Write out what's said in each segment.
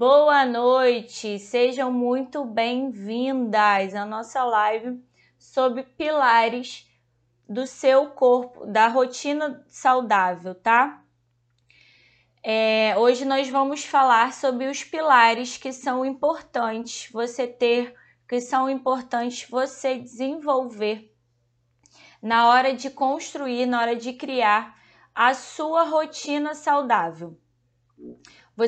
Boa noite, sejam muito bem-vindas à nossa live sobre pilares do seu corpo, da rotina saudável, tá? É, hoje nós vamos falar sobre os pilares que são importantes você ter, que são importantes você desenvolver na hora de construir, na hora de criar a sua rotina saudável.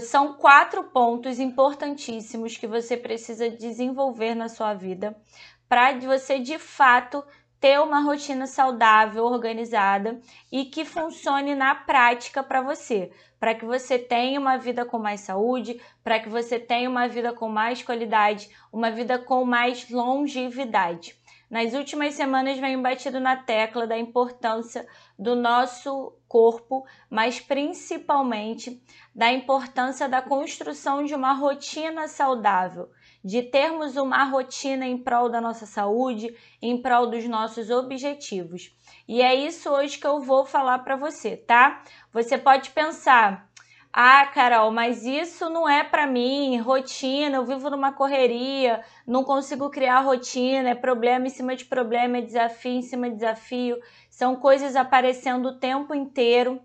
São quatro pontos importantíssimos que você precisa desenvolver na sua vida para você de fato ter uma rotina saudável, organizada e que funcione na prática para você, para que você tenha uma vida com mais saúde, para que você tenha uma vida com mais qualidade, uma vida com mais longevidade. Nas últimas semanas venho batido na tecla da importância do nosso corpo, mas principalmente da importância da construção de uma rotina saudável, de termos uma rotina em prol da nossa saúde, em prol dos nossos objetivos. E é isso hoje que eu vou falar para você, tá? Você pode pensar, ah, Carol, mas isso não é para mim, rotina, eu vivo numa correria, não consigo criar rotina, é problema em cima de problema, é desafio em cima de desafio, são coisas aparecendo o tempo inteiro.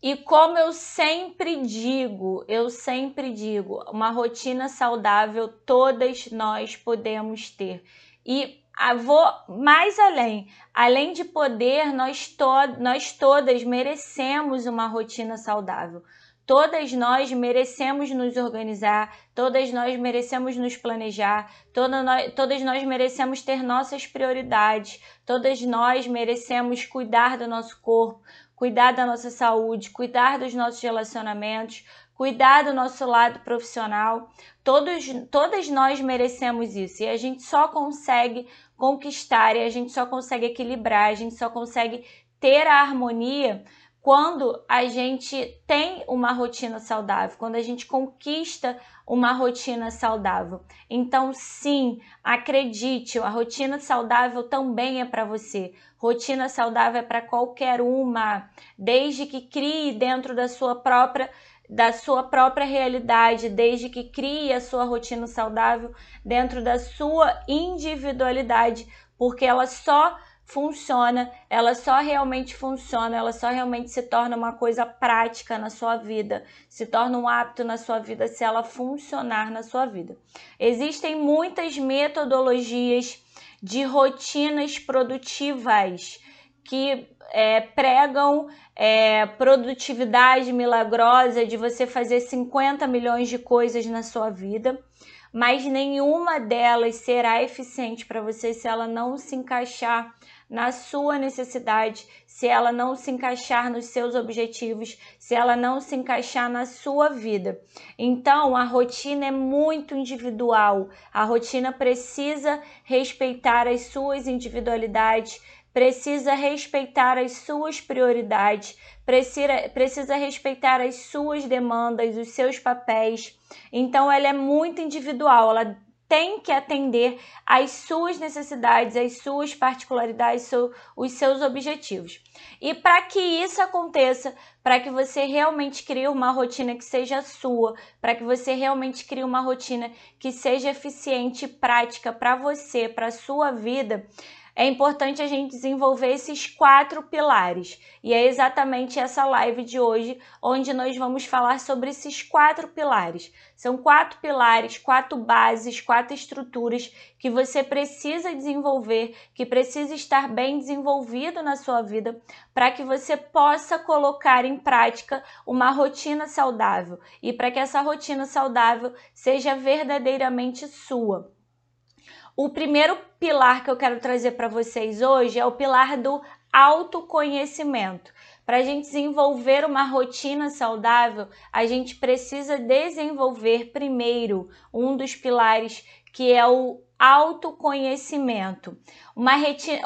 E como eu sempre digo, eu sempre digo, uma rotina saudável todas nós podemos ter. E vou mais além. Além de poder, nós, to nós todas merecemos uma rotina saudável. Todas nós merecemos nos organizar, todas nós merecemos nos planejar, toda nós, todas nós merecemos ter nossas prioridades, todas nós merecemos cuidar do nosso corpo, cuidar da nossa saúde, cuidar dos nossos relacionamentos, cuidar do nosso lado profissional. Todos, todas nós merecemos isso e a gente só consegue conquistar e a gente só consegue equilibrar, a gente só consegue ter a harmonia quando a gente tem uma rotina saudável, quando a gente conquista uma rotina saudável. Então, sim, acredite, a rotina saudável também é para você. Rotina saudável é para qualquer uma, desde que crie dentro da sua própria da sua própria realidade, desde que crie a sua rotina saudável dentro da sua individualidade, porque ela só funciona, ela só realmente funciona, ela só realmente se torna uma coisa prática na sua vida, se torna um hábito na sua vida se ela funcionar na sua vida. Existem muitas metodologias de rotinas produtivas que é, pregam é, produtividade milagrosa de você fazer 50 milhões de coisas na sua vida, mas nenhuma delas será eficiente para você se ela não se encaixar na sua necessidade, se ela não se encaixar nos seus objetivos, se ela não se encaixar na sua vida. Então, a rotina é muito individual. A rotina precisa respeitar as suas individualidades, precisa respeitar as suas prioridades, precisa, precisa respeitar as suas demandas, os seus papéis. Então, ela é muito individual, ela tem que atender às suas necessidades, às suas particularidades, os seus objetivos. E para que isso aconteça, para que você realmente crie uma rotina que seja sua, para que você realmente crie uma rotina que seja eficiente e prática para você, para a sua vida, é importante a gente desenvolver esses quatro pilares. E é exatamente essa live de hoje onde nós vamos falar sobre esses quatro pilares. São quatro pilares, quatro bases, quatro estruturas que você precisa desenvolver, que precisa estar bem desenvolvido na sua vida para que você possa colocar em prática uma rotina saudável e para que essa rotina saudável seja verdadeiramente sua. O primeiro pilar que eu quero trazer para vocês hoje é o pilar do autoconhecimento. Para a gente desenvolver uma rotina saudável, a gente precisa desenvolver primeiro um dos pilares que é o autoconhecimento. Uma,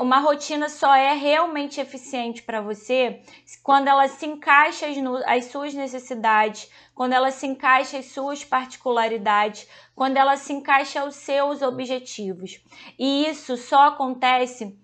uma rotina só é realmente eficiente para você quando ela se encaixa as suas necessidades, quando ela se encaixa as suas particularidades, quando ela se encaixa aos seus objetivos. E isso só acontece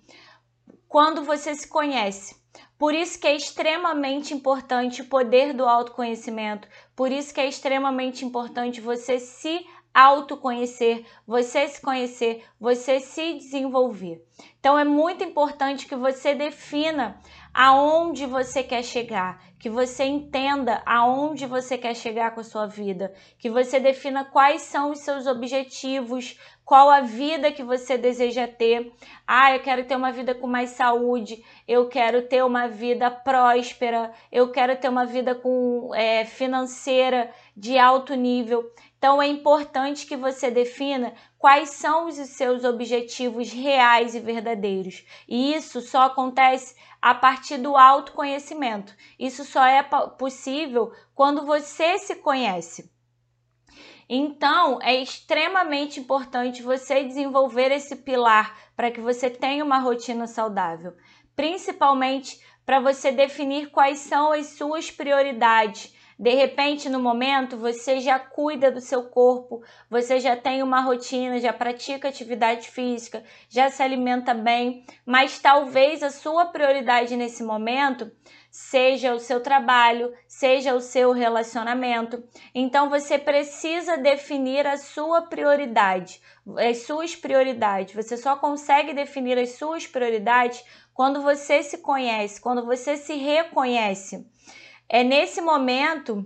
quando você se conhece. Por isso que é extremamente importante o poder do autoconhecimento. Por isso que é extremamente importante você se autoconhecer, você se conhecer, você se desenvolver. Então é muito importante que você defina aonde você quer chegar, que você entenda aonde você quer chegar com a sua vida, que você defina quais são os seus objetivos, qual a vida que você deseja ter. Ah, eu quero ter uma vida com mais saúde, eu quero ter uma vida próspera, eu quero ter uma vida com é, financeira de alto nível. Então é importante que você defina quais são os seus objetivos reais e verdadeiros. E isso só acontece a partir do autoconhecimento. Isso só é possível quando você se conhece. Então, é extremamente importante você desenvolver esse pilar para que você tenha uma rotina saudável, principalmente para você definir quais são as suas prioridades de repente, no momento, você já cuida do seu corpo, você já tem uma rotina, já pratica atividade física, já se alimenta bem, mas talvez a sua prioridade nesse momento seja o seu trabalho, seja o seu relacionamento. Então você precisa definir a sua prioridade, as suas prioridades. Você só consegue definir as suas prioridades quando você se conhece, quando você se reconhece. É nesse momento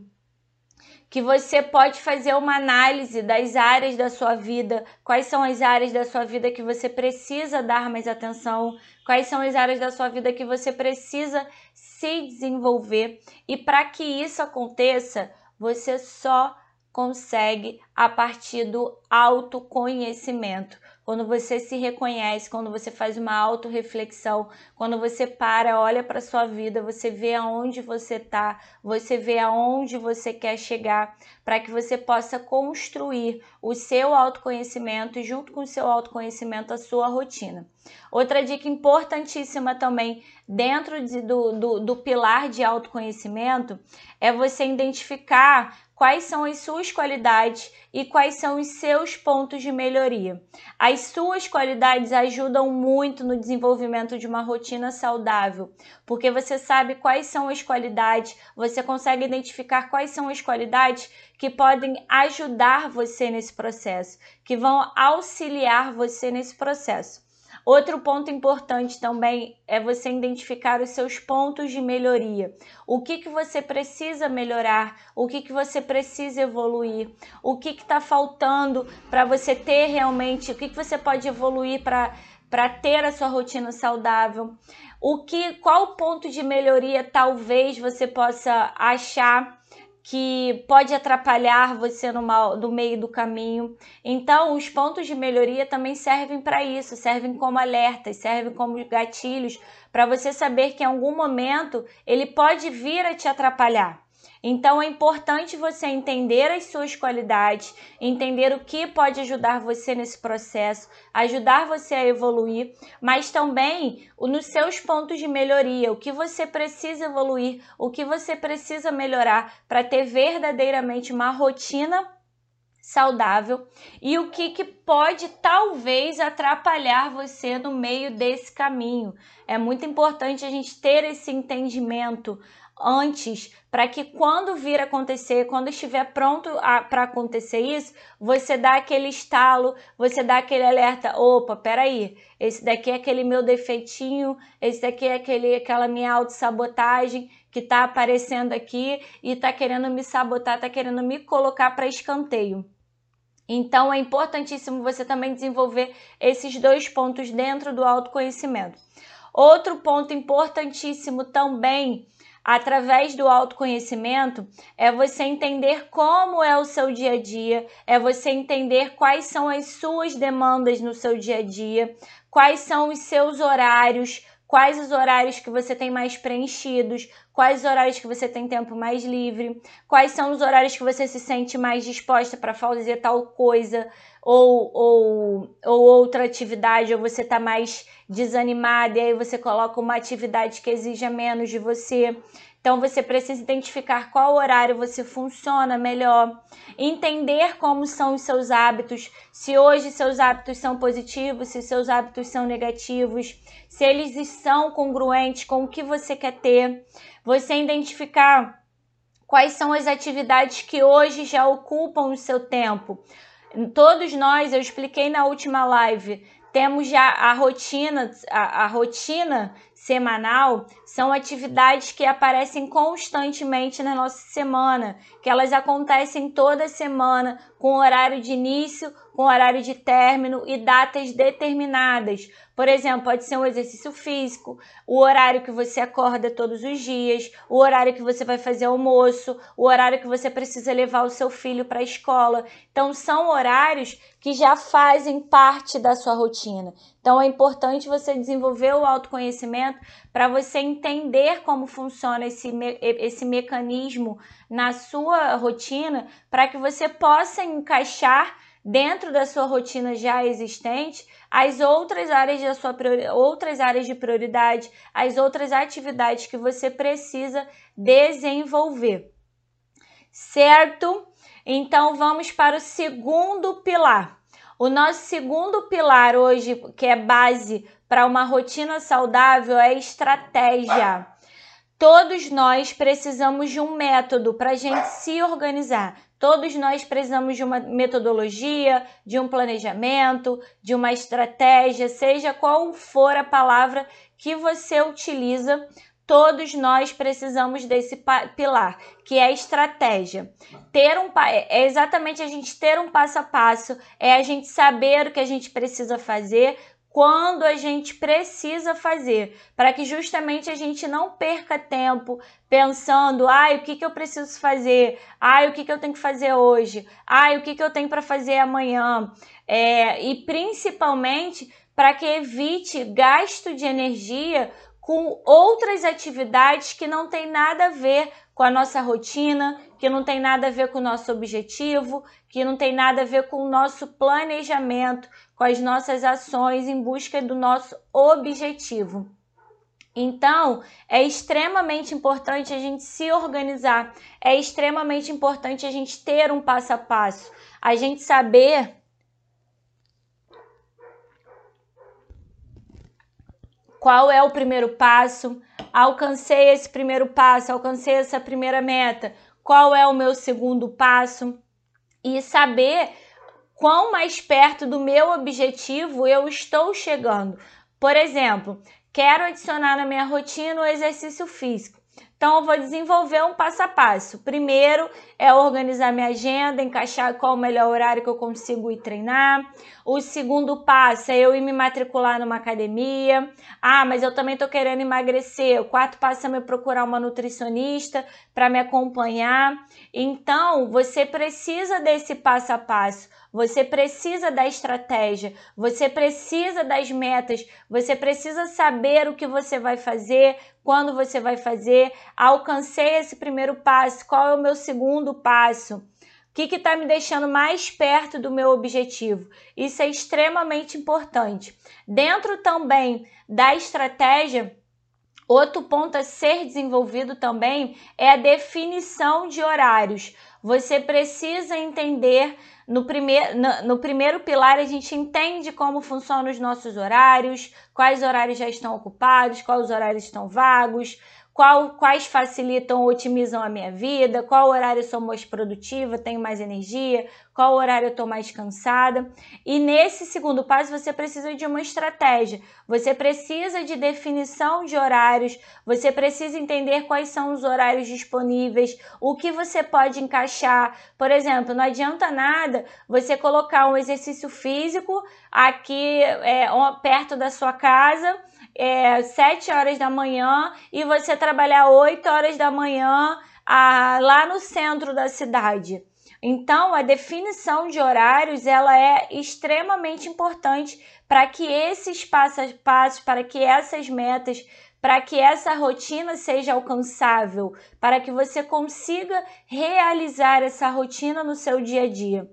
que você pode fazer uma análise das áreas da sua vida, quais são as áreas da sua vida que você precisa dar mais atenção, quais são as áreas da sua vida que você precisa se desenvolver. E para que isso aconteça, você só consegue a partir do autoconhecimento quando você se reconhece, quando você faz uma autorreflexão, quando você para, olha para sua vida, você vê aonde você está, você vê aonde você quer chegar, para que você possa construir o seu autoconhecimento e junto com o seu autoconhecimento a sua rotina. Outra dica importantíssima também dentro de, do, do, do pilar de autoconhecimento é você identificar quais são as suas qualidades e quais são os seus pontos de melhoria. As suas qualidades ajudam muito no desenvolvimento de uma rotina saudável, porque você sabe quais são as qualidades, você consegue identificar quais são as qualidades que podem ajudar você nesse processo, que vão auxiliar você nesse processo. Outro ponto importante também é você identificar os seus pontos de melhoria. O que, que você precisa melhorar, o que, que você precisa evoluir, o que está faltando para você ter realmente, o que, que você pode evoluir para ter a sua rotina saudável. O que, qual ponto de melhoria talvez você possa achar que pode atrapalhar você no, mal, no meio do caminho. Então, os pontos de melhoria também servem para isso, servem como alertas, servem como gatilhos para você saber que em algum momento ele pode vir a te atrapalhar. Então é importante você entender as suas qualidades, entender o que pode ajudar você nesse processo, ajudar você a evoluir, mas também nos seus pontos de melhoria, o que você precisa evoluir, o que você precisa melhorar para ter verdadeiramente uma rotina saudável e o que, que pode talvez atrapalhar você no meio desse caminho. É muito importante a gente ter esse entendimento antes, para que quando vir acontecer, quando estiver pronto para acontecer isso, você dá aquele estalo, você dá aquele alerta, opa, peraí, esse daqui é aquele meu defeitinho, esse daqui é aquele, aquela minha autossabotagem que está aparecendo aqui e está querendo me sabotar, está querendo me colocar para escanteio. Então é importantíssimo você também desenvolver esses dois pontos dentro do autoconhecimento. Outro ponto importantíssimo também através do autoconhecimento é você entender como é o seu dia a dia, é você entender quais são as suas demandas no seu dia a dia, quais são os seus horários, quais os horários que você tem mais preenchidos, quais os horários que você tem tempo mais livre, quais são os horários que você se sente mais disposta para fazer tal coisa? Ou, ou, ou outra atividade, ou você está mais desanimada e aí você coloca uma atividade que exija menos de você. Então você precisa identificar qual horário você funciona melhor, entender como são os seus hábitos, se hoje seus hábitos são positivos, se seus hábitos são negativos, se eles são congruentes com o que você quer ter. Você identificar quais são as atividades que hoje já ocupam o seu tempo. Todos nós, eu expliquei na última live, temos já a rotina, a, a rotina semanal são atividades que aparecem constantemente na nossa semana, que elas acontecem toda semana, com horário de início, com horário de término e datas determinadas. Por exemplo, pode ser um exercício físico, o horário que você acorda todos os dias, o horário que você vai fazer almoço, o horário que você precisa levar o seu filho para a escola. Então, são horários que já fazem parte da sua rotina. Então, é importante você desenvolver o autoconhecimento para você entender como funciona esse, me esse mecanismo na sua rotina, para que você possa encaixar dentro da sua rotina já existente as outras áreas da sua outras áreas de prioridade, as outras atividades que você precisa desenvolver. Certo? Então vamos para o segundo pilar. O nosso segundo pilar hoje, que é base para uma rotina saudável, é estratégia. Todos nós precisamos de um método para a gente se organizar. Todos nós precisamos de uma metodologia, de um planejamento, de uma estratégia, seja qual for a palavra que você utiliza todos nós precisamos desse pilar, que é a estratégia. Ter um é exatamente a gente ter um passo a passo, é a gente saber o que a gente precisa fazer, quando a gente precisa fazer, para que justamente a gente não perca tempo pensando, ai, o que, que eu preciso fazer? Ai, o que, que eu tenho que fazer hoje? Ai, o que, que eu tenho para fazer amanhã? É, e principalmente para que evite gasto de energia com outras atividades que não tem nada a ver com a nossa rotina, que não tem nada a ver com o nosso objetivo, que não tem nada a ver com o nosso planejamento, com as nossas ações em busca do nosso objetivo. Então, é extremamente importante a gente se organizar, é extremamente importante a gente ter um passo a passo, a gente saber Qual é o primeiro passo? Alcancei esse primeiro passo, alcancei essa primeira meta. Qual é o meu segundo passo? E saber quão mais perto do meu objetivo eu estou chegando. Por exemplo, quero adicionar na minha rotina o exercício físico. Então, eu vou desenvolver um passo a passo. Primeiro é organizar minha agenda, encaixar qual o melhor horário que eu consigo ir treinar. O segundo passo é eu ir me matricular numa academia. Ah, mas eu também estou querendo emagrecer. O quarto passo é me procurar uma nutricionista para me acompanhar. Então, você precisa desse passo a passo. Você precisa da estratégia, você precisa das metas, você precisa saber o que você vai fazer, quando você vai fazer. Alcancei esse primeiro passo, qual é o meu segundo passo? O que está me deixando mais perto do meu objetivo? Isso é extremamente importante. Dentro também da estratégia, outro ponto a ser desenvolvido também é a definição de horários. Você precisa entender no, primeir, no, no, primeiro pilar, a gente entende como funcionam os nossos horários, quais horários já estão ocupados, quais horários estão vagos, qual, quais facilitam ou otimizam a minha vida, qual horário eu sou mais produtiva, tenho mais energia, qual horário eu estou mais cansada. E nesse segundo passo, você precisa de uma estratégia, você precisa de definição de horários, você precisa entender quais são os horários disponíveis, o que você pode encaixar. Por exemplo, não adianta nada você colocar um exercício físico aqui é, perto da sua casa é, 7 horas da manhã e você trabalhar 8 horas da manhã ah, lá no centro da cidade. Então, a definição de horários ela é extremamente importante para que esses a passos, para que essas metas, para que essa rotina seja alcançável, para que você consiga realizar essa rotina no seu dia a dia.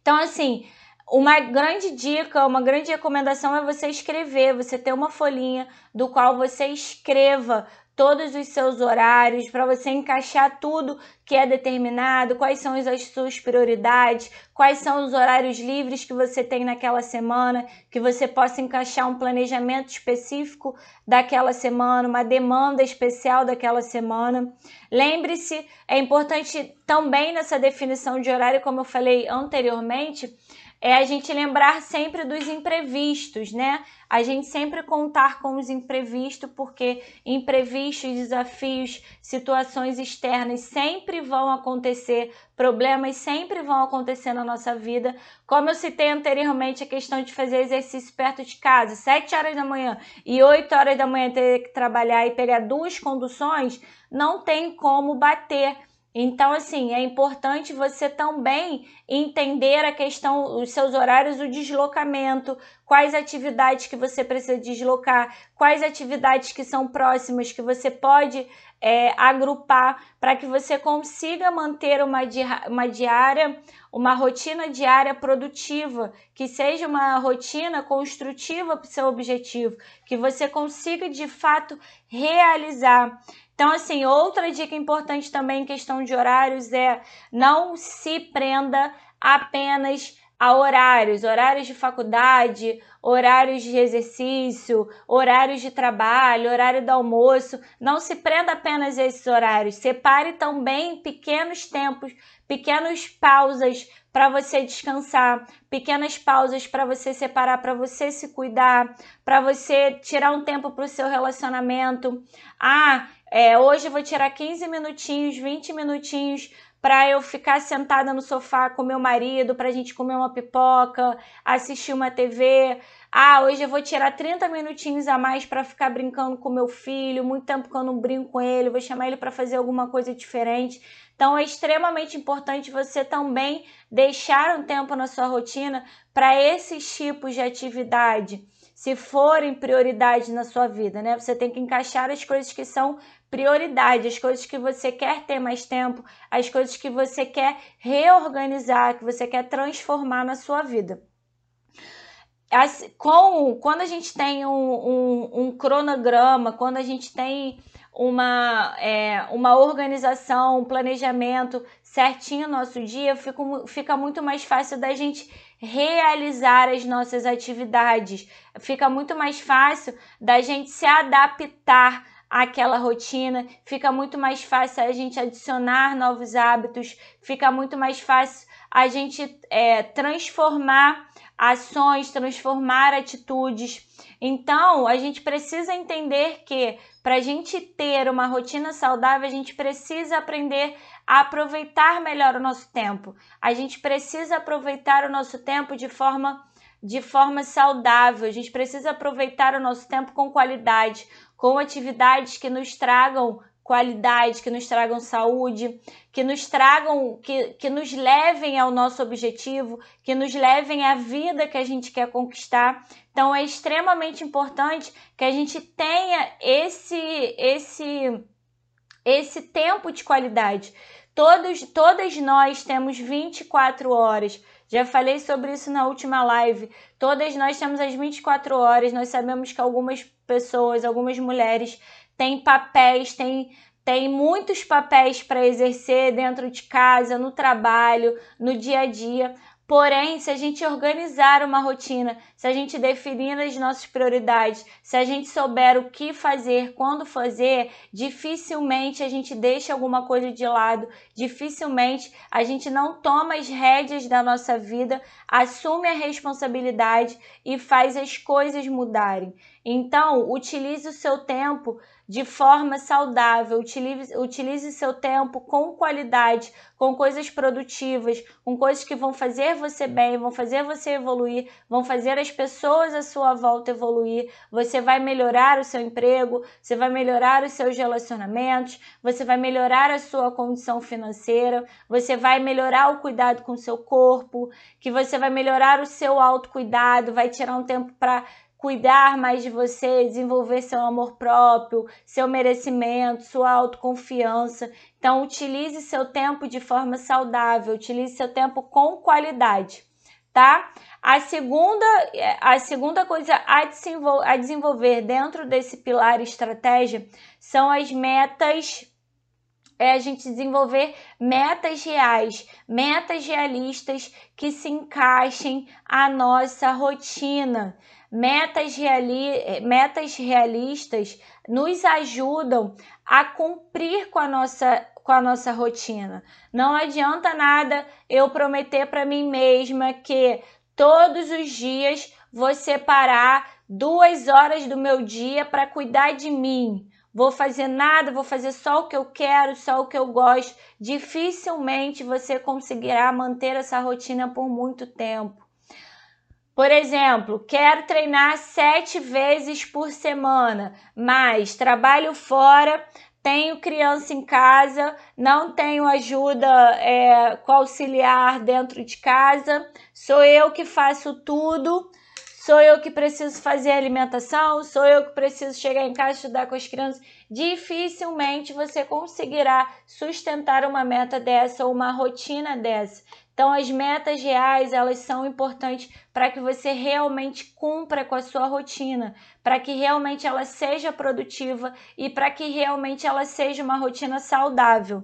Então, assim, uma grande dica, uma grande recomendação é você escrever, você ter uma folhinha do qual você escreva todos os seus horários, para você encaixar tudo que é determinado, quais são as suas prioridades, quais são os horários livres que você tem naquela semana, que você possa encaixar um planejamento específico daquela semana, uma demanda especial daquela semana. Lembre-se, é importante também nessa definição de horário, como eu falei anteriormente, é a gente lembrar sempre dos imprevistos, né? A gente sempre contar com os imprevistos, porque imprevistos, desafios, situações externas sempre vão acontecer, problemas sempre vão acontecer na nossa vida. Como eu citei anteriormente, a questão de fazer exercício perto de casa, 7 horas da manhã e 8 horas da manhã ter que trabalhar e pegar duas conduções, não tem como bater então, assim, é importante você também entender a questão, os seus horários, o deslocamento, quais atividades que você precisa deslocar, quais atividades que são próximas que você pode é, agrupar para que você consiga manter uma, uma diária, uma rotina diária produtiva, que seja uma rotina construtiva para o seu objetivo, que você consiga de fato realizar. Então, assim, outra dica importante também em questão de horários é não se prenda apenas a horários, horários de faculdade, horários de exercício, horários de trabalho, horário do almoço. Não se prenda apenas a esses horários. Separe também pequenos tempos, pequenas pausas para você descansar, pequenas pausas para você separar, para você se cuidar, para você tirar um tempo para o seu relacionamento. Ah, é, hoje eu vou tirar 15 minutinhos, 20 minutinhos para eu ficar sentada no sofá com meu marido, para a gente comer uma pipoca, assistir uma TV. Ah, hoje eu vou tirar 30 minutinhos a mais para ficar brincando com meu filho. Muito tempo que eu não brinco com ele, vou chamar ele para fazer alguma coisa diferente. Então é extremamente importante você também deixar um tempo na sua rotina para esses tipos de atividade se forem prioridade na sua vida, né? Você tem que encaixar as coisas que são prioridade, as coisas que você quer ter mais tempo, as coisas que você quer reorganizar, que você quer transformar na sua vida. Com, quando a gente tem um, um, um cronograma, quando a gente tem uma, é, uma organização, um planejamento certinho no nosso dia, fica, fica muito mais fácil da gente realizar as nossas atividades. Fica muito mais fácil da gente se adaptar àquela rotina, fica muito mais fácil a gente adicionar novos hábitos, fica muito mais fácil a gente é, transformar ações, transformar atitudes. Então, a gente precisa entender que para a gente ter uma rotina saudável, a gente precisa aprender a aproveitar melhor o nosso tempo. A gente precisa aproveitar o nosso tempo de forma de forma saudável. A gente precisa aproveitar o nosso tempo com qualidade, com atividades que nos tragam qualidade, que nos tragam saúde, que nos tragam, que, que nos levem ao nosso objetivo, que nos levem à vida que a gente quer conquistar. Então é extremamente importante que a gente tenha esse esse esse tempo de qualidade. Todos, todas nós temos 24 horas. Já falei sobre isso na última live. Todas nós temos as 24 horas. Nós sabemos que algumas pessoas, algumas mulheres têm papéis, têm, têm muitos papéis para exercer dentro de casa, no trabalho, no dia a dia. Porém, se a gente organizar uma rotina, se a gente definir as nossas prioridades, se a gente souber o que fazer, quando fazer, dificilmente a gente deixa alguma coisa de lado, dificilmente a gente não toma as rédeas da nossa vida, assume a responsabilidade e faz as coisas mudarem. Então, utilize o seu tempo de forma saudável, utilize, utilize seu tempo com qualidade, com coisas produtivas, com coisas que vão fazer você bem, vão fazer você evoluir, vão fazer as pessoas à sua volta evoluir. Você vai melhorar o seu emprego, você vai melhorar os seus relacionamentos, você vai melhorar a sua condição financeira, você vai melhorar o cuidado com o seu corpo, que você vai melhorar o seu autocuidado, vai tirar um tempo para cuidar mais de você, desenvolver seu amor próprio, seu merecimento, sua autoconfiança. Então, utilize seu tempo de forma saudável, utilize seu tempo com qualidade, tá? A segunda, a segunda coisa a desenvolver, a desenvolver dentro desse pilar estratégia são as metas é a gente desenvolver metas reais, metas realistas que se encaixem à nossa rotina. Metas, reali metas realistas nos ajudam a cumprir com a nossa com a nossa rotina. Não adianta nada eu prometer para mim mesma que todos os dias vou separar duas horas do meu dia para cuidar de mim vou fazer nada, vou fazer só o que eu quero, só o que eu gosto. Dificilmente você conseguirá manter essa rotina por muito tempo. Por exemplo, quero treinar sete vezes por semana, mas trabalho fora, tenho criança em casa, não tenho ajuda é, com auxiliar dentro de casa, sou eu que faço tudo. Sou eu que preciso fazer a alimentação, sou eu que preciso chegar em casa estudar com as crianças. Dificilmente você conseguirá sustentar uma meta dessa ou uma rotina dessa. Então, as metas reais, elas são importantes para que você realmente cumpra com a sua rotina, para que realmente ela seja produtiva e para que realmente ela seja uma rotina saudável.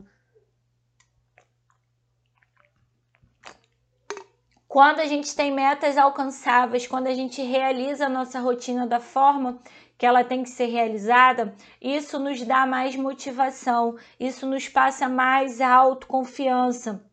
Quando a gente tem metas alcançáveis, quando a gente realiza a nossa rotina da forma que ela tem que ser realizada, isso nos dá mais motivação, isso nos passa mais autoconfiança.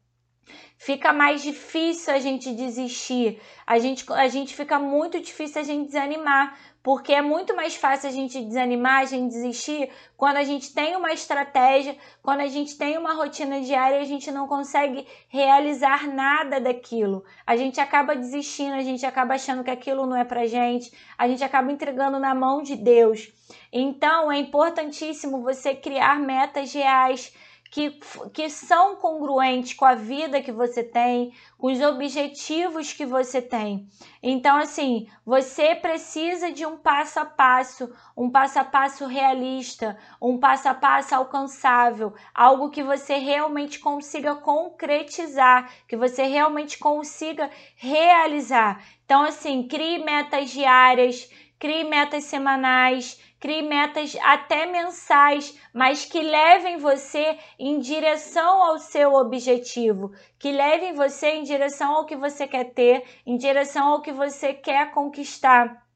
Fica mais difícil a gente desistir, a gente, a gente fica muito difícil a gente desanimar, porque é muito mais fácil a gente desanimar, a gente desistir quando a gente tem uma estratégia, quando a gente tem uma rotina diária a gente não consegue realizar nada daquilo. A gente acaba desistindo, a gente acaba achando que aquilo não é pra gente, a gente acaba entregando na mão de Deus. Então, é importantíssimo você criar metas reais que, que são congruentes com a vida que você tem, com os objetivos que você tem. Então, assim, você precisa de um passo a passo, um passo a passo realista, um passo a passo alcançável, algo que você realmente consiga concretizar, que você realmente consiga realizar. Então, assim, crie metas diárias, crie metas semanais Crie metas até mensais, mas que levem você em direção ao seu objetivo, que levem você em direção ao que você quer ter, em direção ao que você quer conquistar.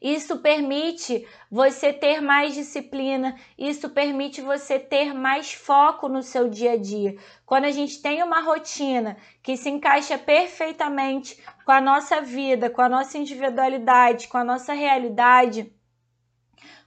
Isso permite você ter mais disciplina, isso permite você ter mais foco no seu dia a dia. Quando a gente tem uma rotina que se encaixa perfeitamente com a nossa vida, com a nossa individualidade, com a nossa realidade,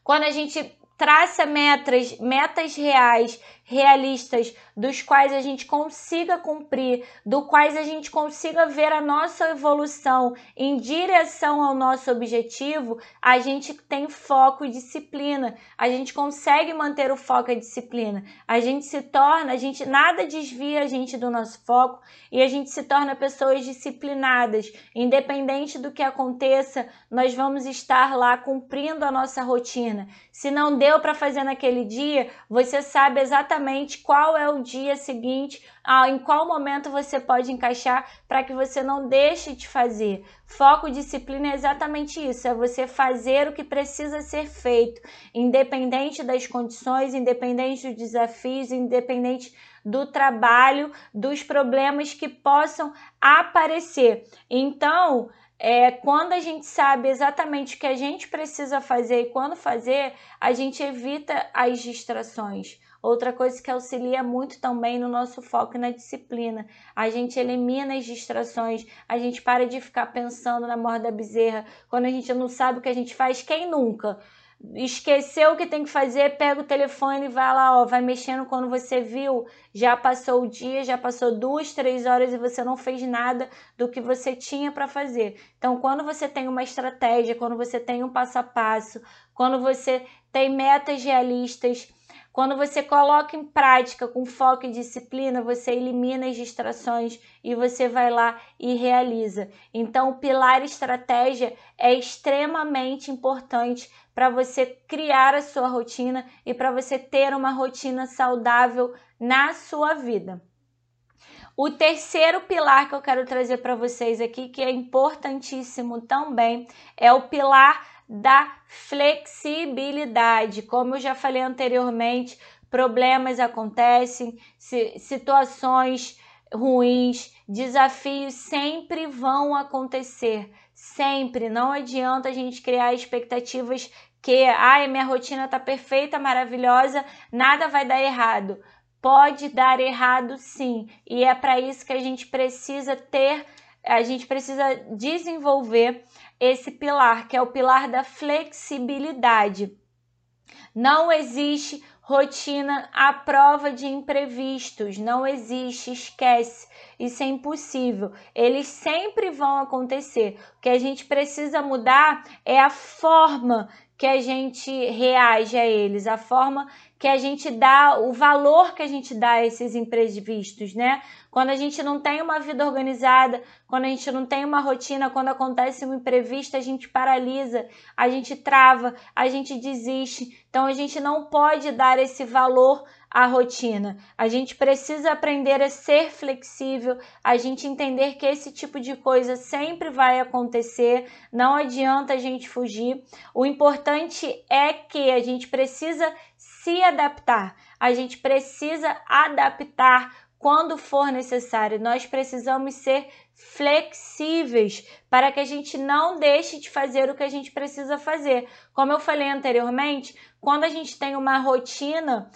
quando a gente traça metas, metas reais, realistas, dos quais a gente consiga cumprir, do quais a gente consiga ver a nossa evolução em direção ao nosso objetivo, a gente tem foco e disciplina. A gente consegue manter o foco e a disciplina. A gente se torna, a gente nada desvia a gente do nosso foco e a gente se torna pessoas disciplinadas. Independente do que aconteça, nós vamos estar lá cumprindo a nossa rotina. Se não deu para fazer naquele dia, você sabe exatamente qual é o dia seguinte, em qual momento você pode encaixar para que você não deixe de fazer. Foco e disciplina é exatamente isso, é você fazer o que precisa ser feito, independente das condições, independente dos desafios, independente do trabalho, dos problemas que possam aparecer. Então, é, quando a gente sabe exatamente o que a gente precisa fazer e quando fazer, a gente evita as distrações. Outra coisa que auxilia muito também no nosso foco na disciplina. A gente elimina as distrações, a gente para de ficar pensando na morte da bezerra. Quando a gente não sabe o que a gente faz, quem nunca? esqueceu o que tem que fazer, pega o telefone e vai lá, ó, vai mexendo quando você viu, já passou o dia, já passou duas, três horas e você não fez nada do que você tinha para fazer. Então, quando você tem uma estratégia, quando você tem um passo a passo, quando você tem metas realistas, quando você coloca em prática com foco e disciplina, você elimina as distrações e você vai lá e realiza. Então, o pilar estratégia é extremamente importante para você criar a sua rotina e para você ter uma rotina saudável na sua vida. O terceiro pilar que eu quero trazer para vocês aqui, que é importantíssimo também, é o pilar da flexibilidade. Como eu já falei anteriormente, problemas acontecem, situações ruins, desafios sempre vão acontecer. Sempre. Não adianta a gente criar expectativas que, ai, minha rotina tá perfeita, maravilhosa, nada vai dar errado. Pode dar errado sim, e é para isso que a gente precisa ter, a gente precisa desenvolver esse pilar, que é o pilar da flexibilidade. Não existe rotina à prova de imprevistos, não existe, esquece. Isso é impossível. Eles sempre vão acontecer. O que a gente precisa mudar é a forma que a gente reage a eles, a forma que a gente dá, o valor que a gente dá a esses imprevistos, né? Quando a gente não tem uma vida organizada, quando a gente não tem uma rotina, quando acontece um imprevisto, a gente paralisa, a gente trava, a gente desiste. Então a gente não pode dar esse valor à rotina. A gente precisa aprender a ser flexível, a gente entender que esse tipo de coisa sempre vai acontecer, não adianta a gente fugir. O importante é que a gente precisa se adaptar, a gente precisa adaptar quando for necessário. Nós precisamos ser flexíveis para que a gente não deixe de fazer o que a gente precisa fazer. Como eu falei anteriormente, quando a gente tem uma rotina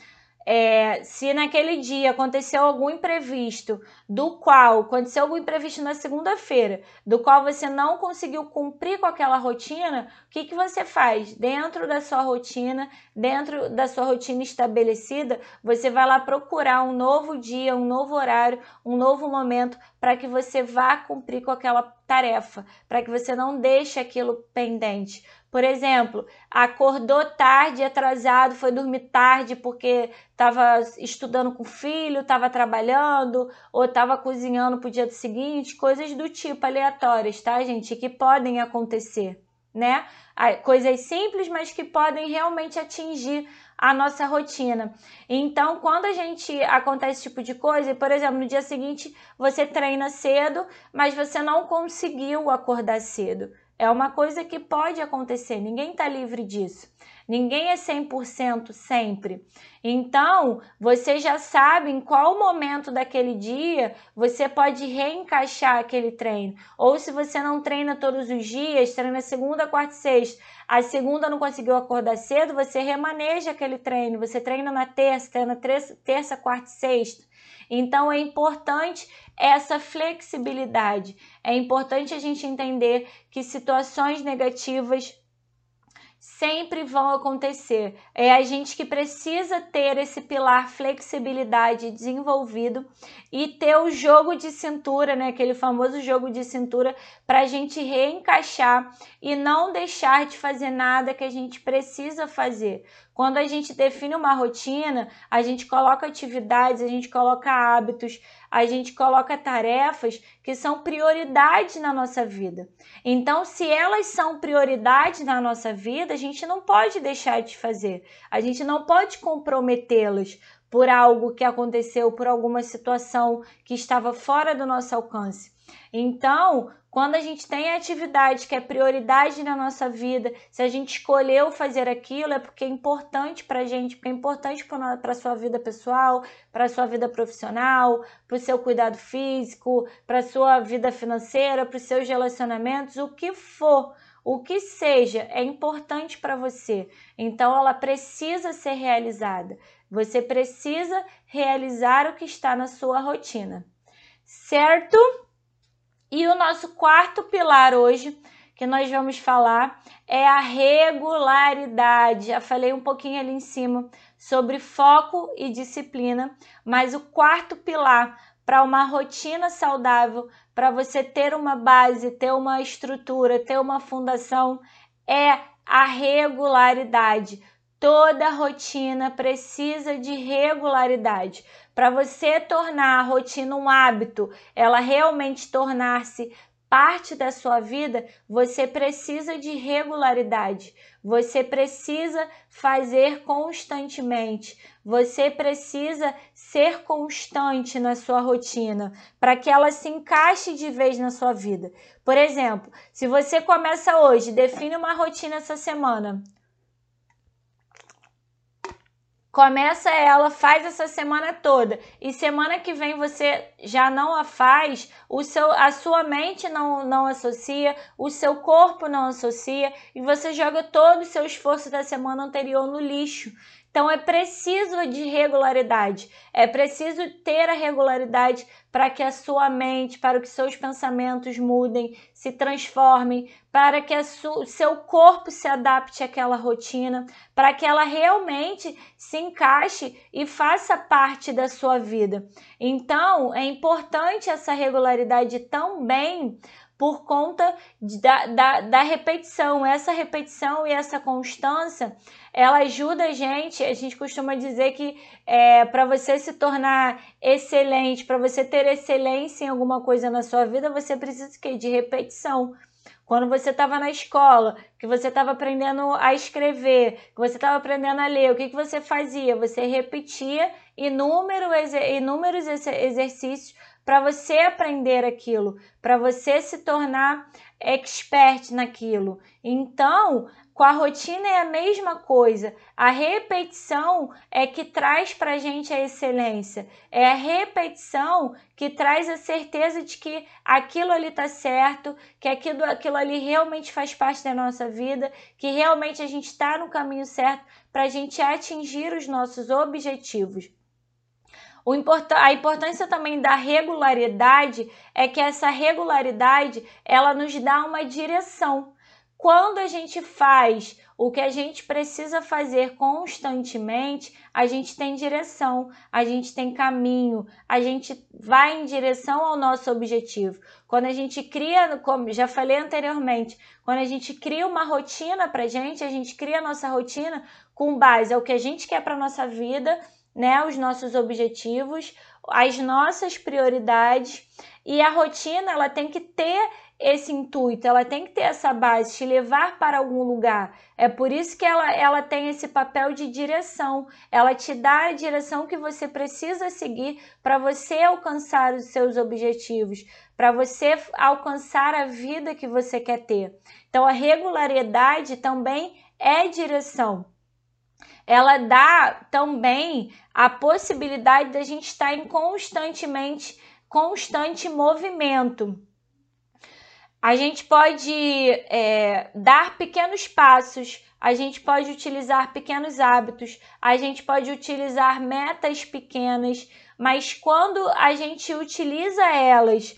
é, se naquele dia aconteceu algum imprevisto, do qual aconteceu algum imprevisto na segunda-feira, do qual você não conseguiu cumprir com aquela rotina, o que, que você faz? Dentro da sua rotina, dentro da sua rotina estabelecida, você vai lá procurar um novo dia, um novo horário, um novo momento para que você vá cumprir com aquela tarefa, para que você não deixe aquilo pendente. Por exemplo, acordou tarde, atrasado, foi dormir tarde porque estava estudando com o filho, estava trabalhando ou estava cozinhando para o dia seguinte, coisas do tipo aleatórias, tá, gente? Que podem acontecer, né? Coisas simples, mas que podem realmente atingir a nossa rotina. Então, quando a gente acontece esse tipo de coisa, por exemplo, no dia seguinte você treina cedo, mas você não conseguiu acordar cedo. É uma coisa que pode acontecer, ninguém está livre disso. Ninguém é 100% sempre. Então, você já sabe em qual momento daquele dia você pode reencaixar aquele treino. Ou se você não treina todos os dias, treina segunda, quarta e sexta, a segunda não conseguiu acordar cedo, você remaneja aquele treino. Você treina na terça, treina terça, quarta e sexta. Então é importante essa flexibilidade. É importante a gente entender que situações negativas sempre vão acontecer. É a gente que precisa ter esse pilar flexibilidade desenvolvido e ter o jogo de cintura, né? Aquele famoso jogo de cintura para a gente reencaixar e não deixar de fazer nada que a gente precisa fazer. Quando a gente define uma rotina, a gente coloca atividades, a gente coloca hábitos, a gente coloca tarefas que são prioridades na nossa vida. Então, se elas são prioridades na nossa vida, a gente não pode deixar de fazer. A gente não pode comprometê-las por algo que aconteceu, por alguma situação que estava fora do nosso alcance. Então, quando a gente tem atividade que é prioridade na nossa vida, se a gente escolheu fazer aquilo, é porque é importante para a gente, porque é importante para a sua vida pessoal, para a sua vida profissional, para o seu cuidado físico, para a sua vida financeira, para os seus relacionamentos, o que for. O que seja é importante para você, então ela precisa ser realizada. Você precisa realizar o que está na sua rotina, certo? E o nosso quarto pilar hoje que nós vamos falar é a regularidade. Já falei um pouquinho ali em cima sobre foco e disciplina, mas o quarto pilar para uma rotina saudável, para você ter uma base, ter uma estrutura, ter uma fundação, é a regularidade. Toda rotina precisa de regularidade. Para você tornar a rotina um hábito, ela realmente tornar-se parte da sua vida, você precisa de regularidade. Você precisa fazer constantemente. Você precisa ser constante na sua rotina para que ela se encaixe de vez na sua vida. Por exemplo, se você começa hoje, define uma rotina essa semana. Começa ela, faz essa semana toda e semana que vem você já não a faz, o seu, a sua mente não, não associa, o seu corpo não associa e você joga todo o seu esforço da semana anterior no lixo. Então é preciso de regularidade, é preciso ter a regularidade para que a sua mente, para que seus pensamentos mudem, se transformem, para que o seu corpo se adapte àquela rotina, para que ela realmente se encaixe e faça parte da sua vida. Então é importante essa regularidade também por conta da, da, da, repetição. Essa repetição e essa constância, ela ajuda a gente. A gente costuma dizer que é, para você se tornar excelente, para você ter excelência em alguma coisa na sua vida, você precisa de repetição. Quando você estava na escola, que você estava aprendendo a escrever, que você estava aprendendo a ler, o que, que você fazia? Você repetia inúmeros, inúmeros exercícios para você aprender aquilo, para você se tornar expert naquilo. Então, com a rotina é a mesma coisa. A repetição é que traz para a gente a excelência. É a repetição que traz a certeza de que aquilo ali está certo, que aquilo, aquilo ali realmente faz parte da nossa vida, que realmente a gente está no caminho certo para a gente atingir os nossos objetivos. Import a importância também da regularidade é que essa regularidade ela nos dá uma direção. Quando a gente faz o que a gente precisa fazer constantemente, a gente tem direção, a gente tem caminho, a gente vai em direção ao nosso objetivo. Quando a gente cria, como já falei anteriormente, quando a gente cria uma rotina para gente, a gente cria a nossa rotina com base ao que a gente quer para nossa vida né, os nossos objetivos, as nossas prioridades e a rotina ela tem que ter esse intuito, ela tem que ter essa base, te levar para algum lugar. É por isso que ela, ela tem esse papel de direção. Ela te dá a direção que você precisa seguir para você alcançar os seus objetivos, para você alcançar a vida que você quer ter. Então, a regularidade também é direção ela dá também a possibilidade da gente estar em constantemente constante movimento. A gente pode é, dar pequenos passos, a gente pode utilizar pequenos hábitos, a gente pode utilizar metas pequenas, mas quando a gente utiliza elas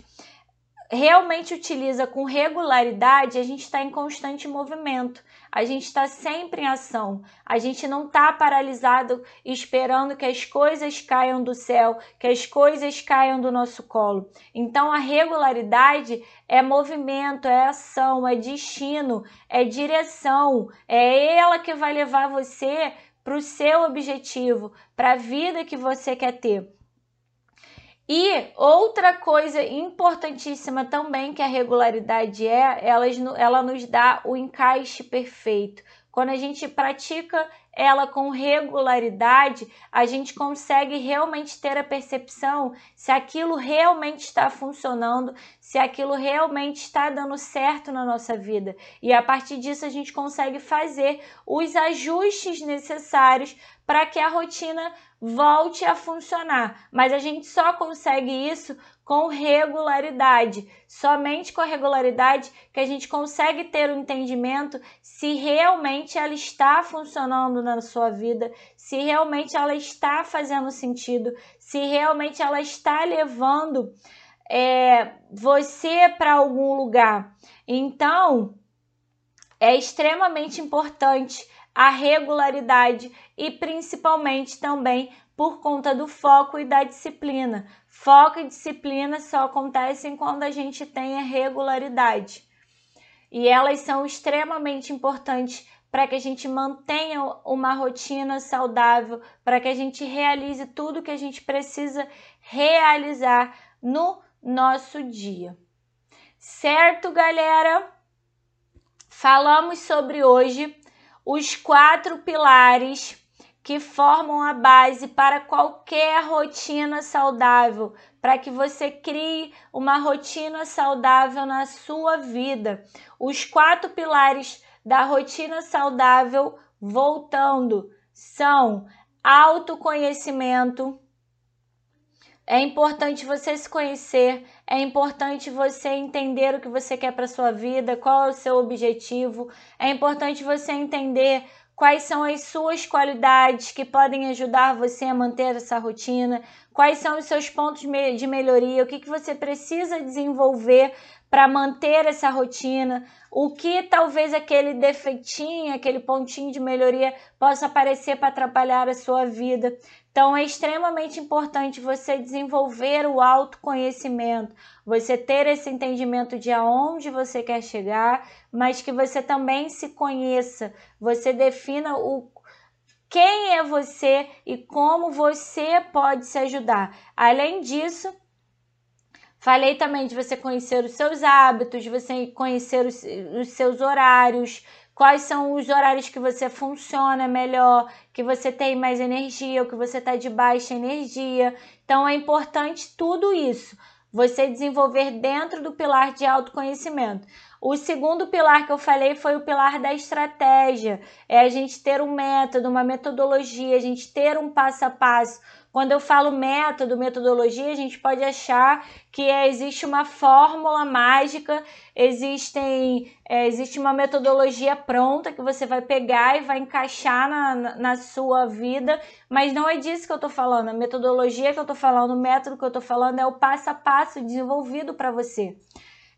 realmente utiliza com regularidade, a gente está em constante movimento, a gente está sempre em ação, a gente não está paralisado esperando que as coisas caiam do céu, que as coisas caiam do nosso colo. Então a regularidade é movimento, é ação, é destino, é direção, é ela que vai levar você para o seu objetivo, para a vida que você quer ter. E outra coisa importantíssima também que a regularidade é, ela, ela nos dá o encaixe perfeito. Quando a gente pratica ela com regularidade, a gente consegue realmente ter a percepção se aquilo realmente está funcionando, se aquilo realmente está dando certo na nossa vida. E a partir disso a gente consegue fazer os ajustes necessários para que a rotina volte a funcionar. Mas a gente só consegue isso com regularidade. Somente com a regularidade que a gente consegue ter o um entendimento se realmente ela está funcionando na sua vida, se realmente ela está fazendo sentido, se realmente ela está levando é, você para algum lugar. Então, é extremamente importante a regularidade e principalmente também por conta do foco e da disciplina. Foco e disciplina só acontecem quando a gente tem a regularidade. E elas são extremamente importantes para que a gente mantenha uma rotina saudável, para que a gente realize tudo que a gente precisa realizar no nosso dia. Certo, galera? Falamos sobre hoje os quatro pilares que formam a base para qualquer rotina saudável, para que você crie uma rotina saudável na sua vida. Os quatro pilares da rotina saudável, voltando, são autoconhecimento. É importante você se conhecer, é importante você entender o que você quer para sua vida, qual é o seu objetivo. É importante você entender quais são as suas qualidades que podem ajudar você a manter essa rotina, quais são os seus pontos de melhoria, o que, que você precisa desenvolver para manter essa rotina, o que talvez aquele defeitinho, aquele pontinho de melhoria possa aparecer para atrapalhar a sua vida. Então é extremamente importante você desenvolver o autoconhecimento, você ter esse entendimento de aonde você quer chegar, mas que você também se conheça, você defina o quem é você e como você pode se ajudar. Além disso, Falei também de você conhecer os seus hábitos, de você conhecer os, os seus horários, quais são os horários que você funciona melhor, que você tem mais energia ou que você está de baixa energia. Então é importante tudo isso você desenvolver dentro do pilar de autoconhecimento. O segundo pilar que eu falei foi o pilar da estratégia, é a gente ter um método, uma metodologia, a gente ter um passo a passo quando eu falo método, metodologia, a gente pode achar que é, existe uma fórmula mágica, existem, é, existe uma metodologia pronta que você vai pegar e vai encaixar na, na sua vida, mas não é disso que eu estou falando. A metodologia que eu estou falando, o método que eu estou falando é o passo a passo desenvolvido para você.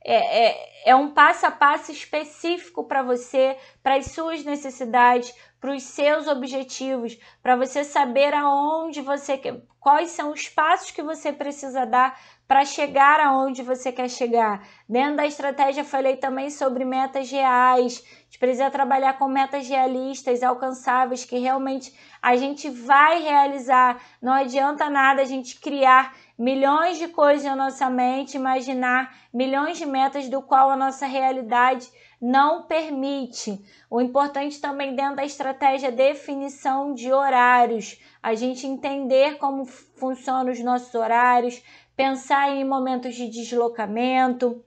É, é, é, um passo a passo específico para você, para as suas necessidades, para os seus objetivos, para você saber aonde você quer, quais são os passos que você precisa dar para chegar aonde você quer chegar. Dentro da estratégia falei também sobre metas reais. A gente precisa trabalhar com metas realistas, alcançáveis, que realmente a gente vai realizar. Não adianta nada a gente criar milhões de coisas na nossa mente, imaginar milhões de metas do qual a nossa realidade não permite. O importante também dentro da estratégia é definição de horários, a gente entender como funcionam os nossos horários, pensar em momentos de deslocamento,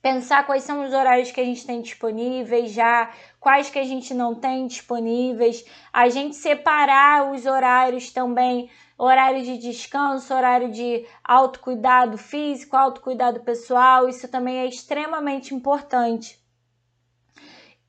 pensar quais são os horários que a gente tem disponíveis já, quais que a gente não tem disponíveis, a gente separar os horários também horário de descanso, horário de autocuidado físico, autocuidado pessoal, isso também é extremamente importante.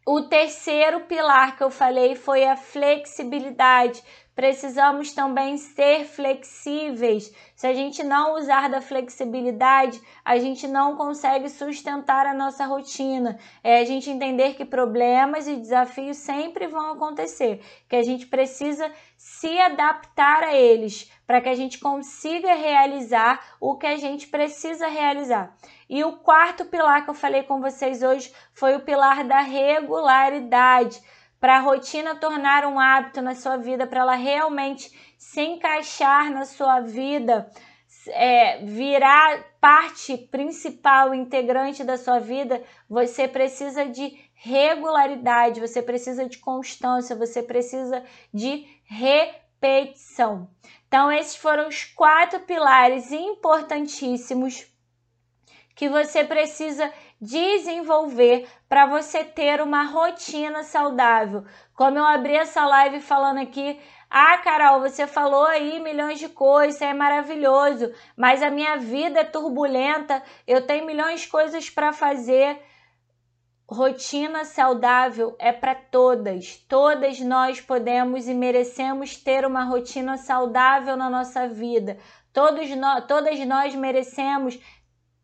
O terceiro pilar que eu falei foi a flexibilidade. Precisamos também ser flexíveis. Se a gente não usar da flexibilidade, a gente não consegue sustentar a nossa rotina. É a gente entender que problemas e desafios sempre vão acontecer, que a gente precisa se adaptar a eles para que a gente consiga realizar o que a gente precisa realizar. E o quarto pilar que eu falei com vocês hoje foi o pilar da regularidade para a rotina tornar um hábito na sua vida, para ela realmente se encaixar na sua vida, é, virar parte principal, integrante da sua vida, você precisa de regularidade, você precisa de constância, você precisa de repetição. Então, esses foram os quatro pilares importantíssimos que você precisa desenvolver para você ter uma rotina saudável. Como eu abri essa live falando aqui, ah, Carol, você falou aí milhões de coisas, é maravilhoso, mas a minha vida é turbulenta, eu tenho milhões de coisas para fazer. Rotina saudável é para todas. Todas nós podemos e merecemos ter uma rotina saudável na nossa vida. Todos todas nós merecemos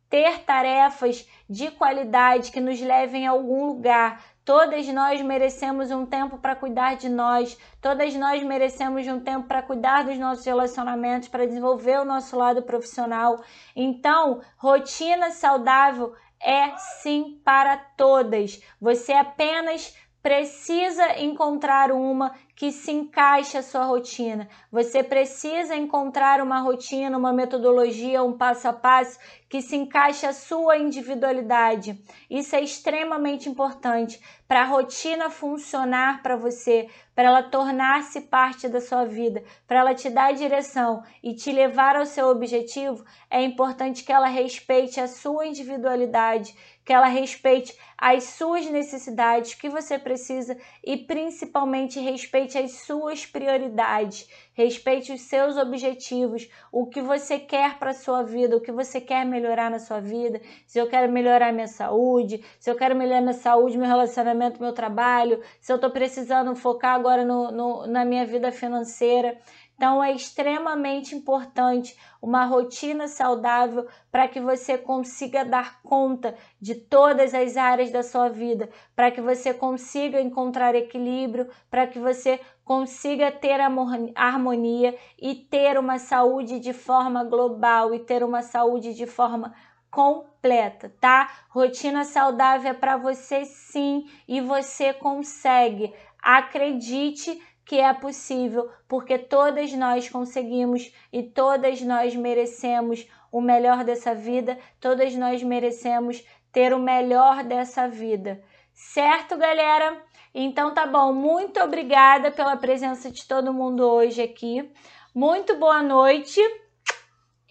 ter tarefas de qualidade que nos levem a algum lugar. Todas nós merecemos um tempo para cuidar de nós, todas nós merecemos um tempo para cuidar dos nossos relacionamentos, para desenvolver o nosso lado profissional. Então, rotina saudável é sim para todas. Você apenas precisa encontrar uma que se encaixe a sua rotina. Você precisa encontrar uma rotina, uma metodologia, um passo a passo que se encaixe a sua individualidade. Isso é extremamente importante para a rotina funcionar para você, para ela tornar-se parte da sua vida, para ela te dar direção e te levar ao seu objetivo. É importante que ela respeite a sua individualidade, que ela respeite as suas necessidades, que você precisa e principalmente respeite as suas prioridades, respeite os seus objetivos, o que você quer para a sua vida, o que você quer melhorar na sua vida, se eu quero melhorar minha saúde, se eu quero melhorar minha saúde, meu relacionamento, meu trabalho, se eu estou precisando focar agora no, no, na minha vida financeira. Então é extremamente importante uma rotina saudável para que você consiga dar conta de todas as áreas da sua vida, para que você consiga encontrar equilíbrio, para que você consiga ter harmonia e ter uma saúde de forma global e ter uma saúde de forma completa, tá? Rotina saudável é para você sim e você consegue. Acredite que é possível, porque todas nós conseguimos e todas nós merecemos o melhor dessa vida, todas nós merecemos ter o melhor dessa vida. Certo, galera? Então tá bom, muito obrigada pela presença de todo mundo hoje aqui. Muito boa noite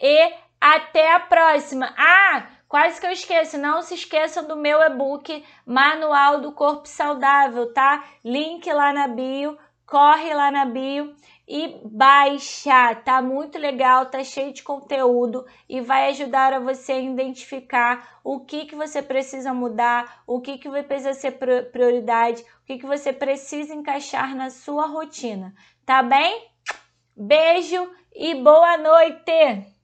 e até a próxima. Ah, quase que eu esqueço, não se esqueçam do meu e-book Manual do Corpo Saudável, tá? Link lá na bio corre lá na bio e baixa, tá muito legal, tá cheio de conteúdo e vai ajudar a você a identificar o que que você precisa mudar, o que que vai precisar ser prioridade, o que que você precisa encaixar na sua rotina, tá bem? Beijo e boa noite!